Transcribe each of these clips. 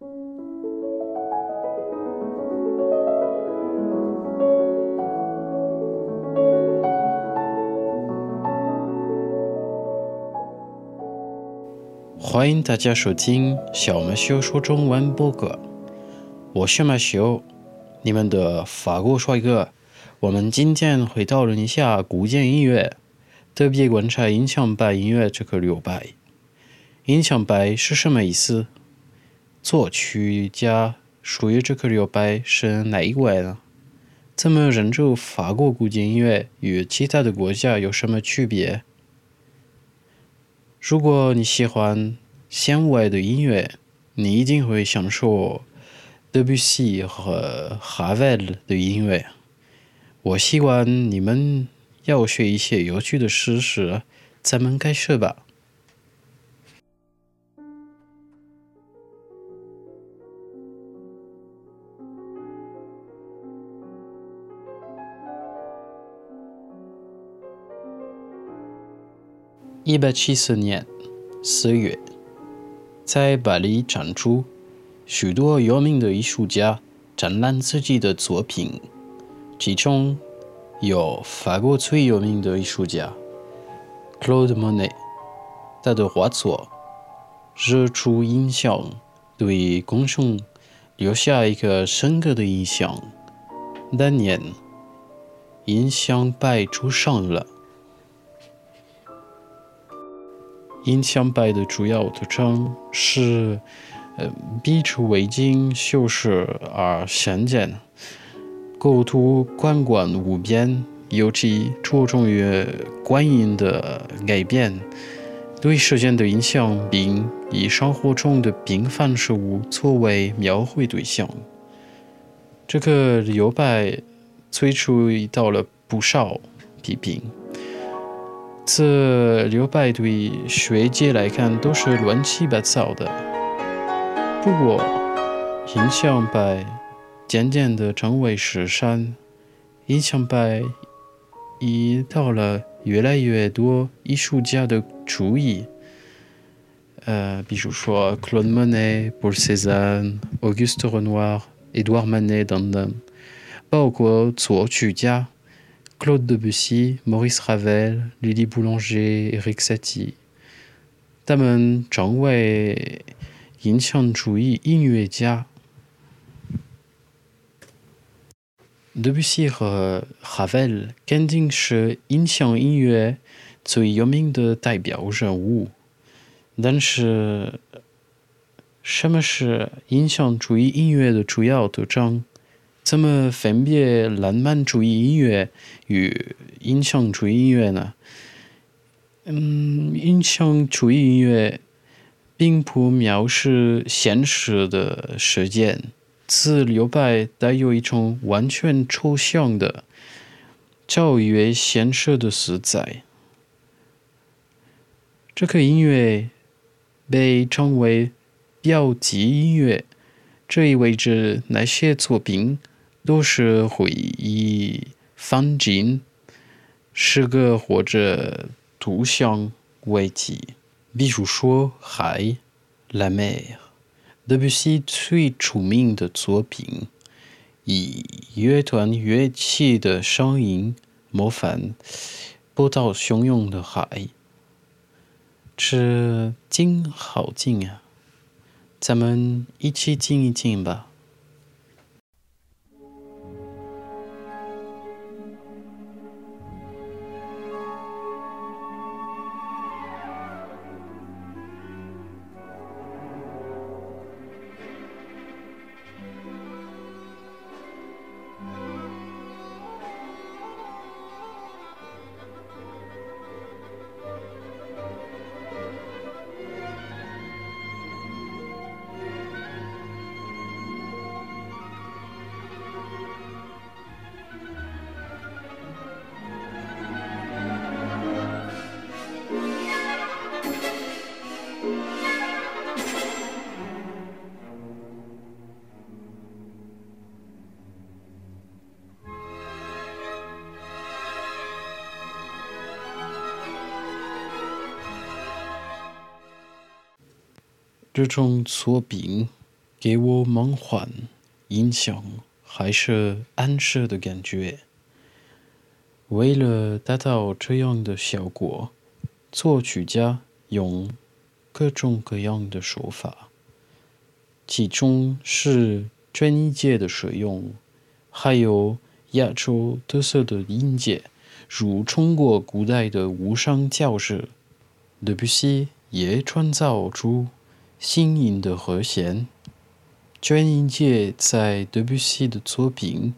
欢迎大家收听小马修说中文播客，我是马修，你们的法国帅哥。我们今天会讨论一下古典音乐，特别观察印象派音乐这个流派。印象派是什么意思？作曲家属于这个流派是哪一位呢？怎么认出法国古典音乐与其他的国家有什么区别？如果你喜欢弦外的音乐，你一定会享受德布西和哈维尔的音乐。我希望你们要学一些有趣的知识，咱们开始吧。一八七四年四月，在巴黎展出，许多有名的艺术家展览自己的作品，其中有法国最有名的艺术家 Claude Monet。他的画作日出印象，对公众留下一个深刻的印象。当年，印象派出上了。印象派的主要特征是，呃，笔触未经修饰而鲜见，构图观光无边，尤其着重于观音的改变，对时间的影响，并以生活中的平凡事物作为描绘对象。这个流派最初遇到了不少批评。这流派对学界来看都是乱七八糟的。不过，印象派渐渐地成为时尚，印象派已到了越来越多艺术家的注意。呃，比如说 Claude Monet、Paul Cézanne、Auguste Renoir、Edouard Manet 等等，包括作曲家。Claude Debussy、Maurice Ravel、Lily Boulanger、Eric Satie，他们成为印象主义音乐家。Debussy 和 Ravel 肯定是印象音乐最有名的代表人物，但是什么是印象主义音乐的主要特征？怎么分别浪漫主义音乐与印象主义音乐呢？嗯，印象主义音乐并不描述现实的事件，此留白带有一种完全抽象的、超越现实的色彩。这个音乐被称为标记音乐，这意味着那些作品。都是会以风景、诗歌或者图像为题，比如说海、La mer。德布西最出名的作品，以乐团乐器的声音模仿波涛汹涌的海，这景好静啊！咱们一起静一静吧。这种作品给我梦幻、印象还是暗示的感觉。为了达到这样的效果，作曲家用各种各样的手法，其中是专音阶的使用，还有亚洲特色的音阶，如中国古代的无声教式。德布西也创造出新颖的和弦，专音阶在德布西的作品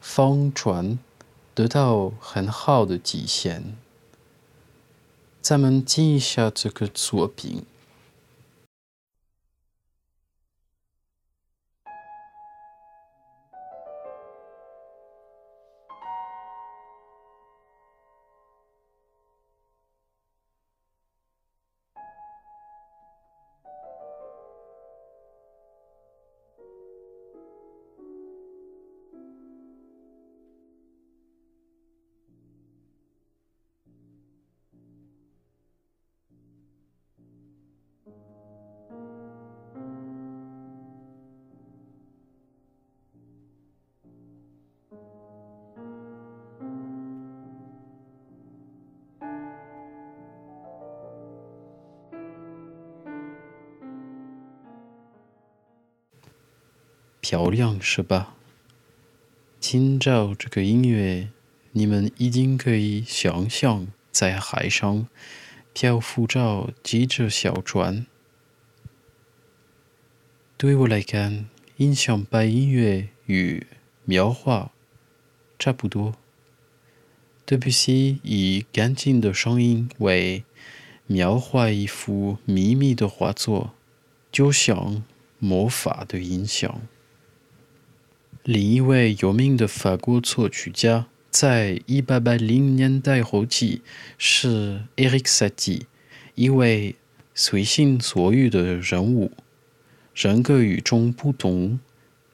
方传。得到很好的体现。咱们听一下这个作品。漂亮是吧？听着这个音乐，你们一定可以想象在海上漂浮着几只小船。对我来看，印象派音乐与描画差不多。德布西以干净的声音为描画一幅秘密的画作，就像魔法的音响。另一位有名的法国作曲家，在一八八零年代后期是 Eric Satie，一位随心所欲的人物，人格与众不同，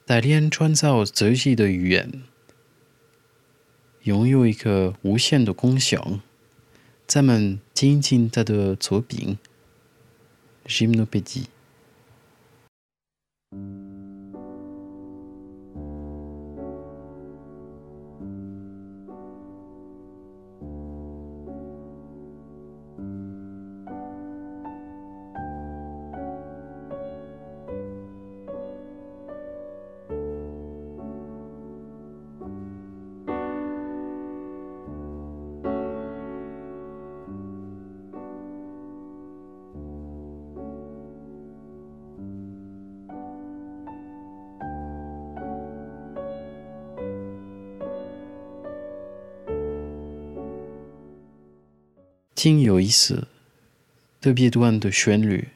大量创造自己的语言，拥有一个无限的共享。咱们听听他的作品《Gymnopédie》。挺有意思，特别短的旋律，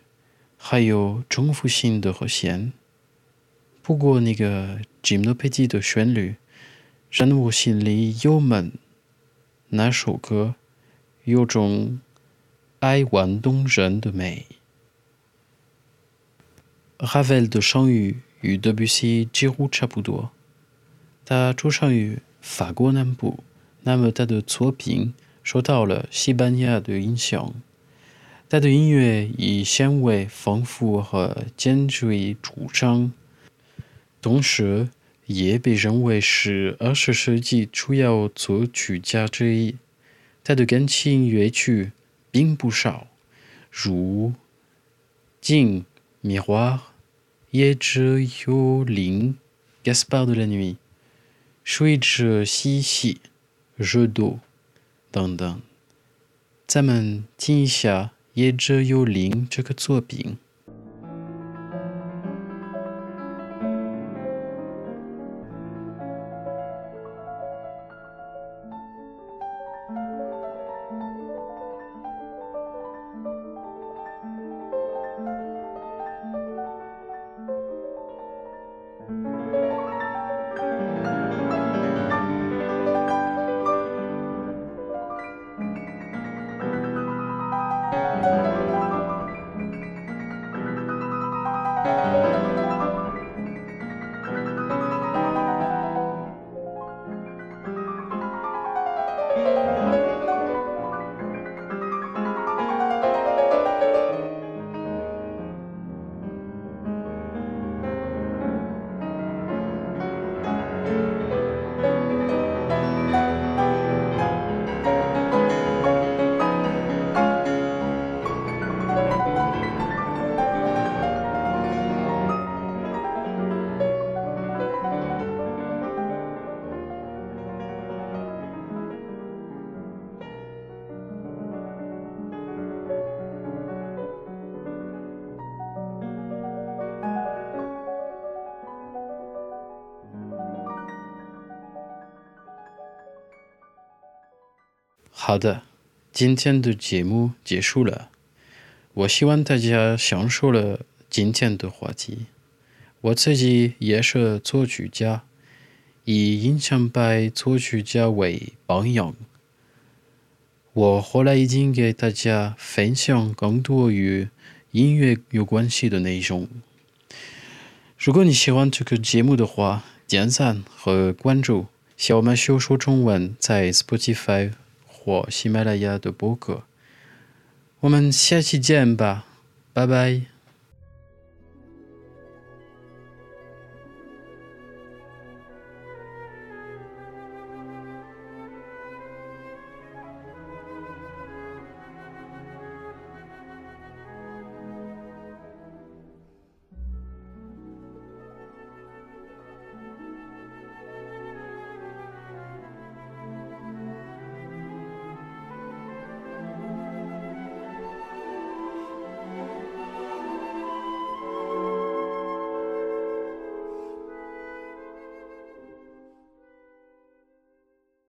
还有重复性的和弦。不过那个 Gymnopédie 的旋律让我心里有闷。那首歌有种哀婉动人的美。Ravel 的声域与 Debussy 几乎差不多，他出生于法国南部，那么他的作品。受到了西班牙的影响，他的音乐以纤维丰富和简洁著称，同时也被认为是二十世纪主要作曲家之一。他的钢琴乐曲并不少，如《镜》《Miroir》《夜之幽灵》《Gaspard de la Nuit》《水之嬉戏》《热度》。等等，咱们听一下《夜之幽灵》这个作品。好的，今天的节目结束了。我希望大家享受了今天的话题。我自己也是作曲家，以印象派作曲家为榜样。我后来已经给大家分享更多与音乐有关系的内容。如果你喜欢这个节目的话，点赞和关注小马修说中文在 Spotify。或喜马拉雅的博客，我们下期见吧，拜拜。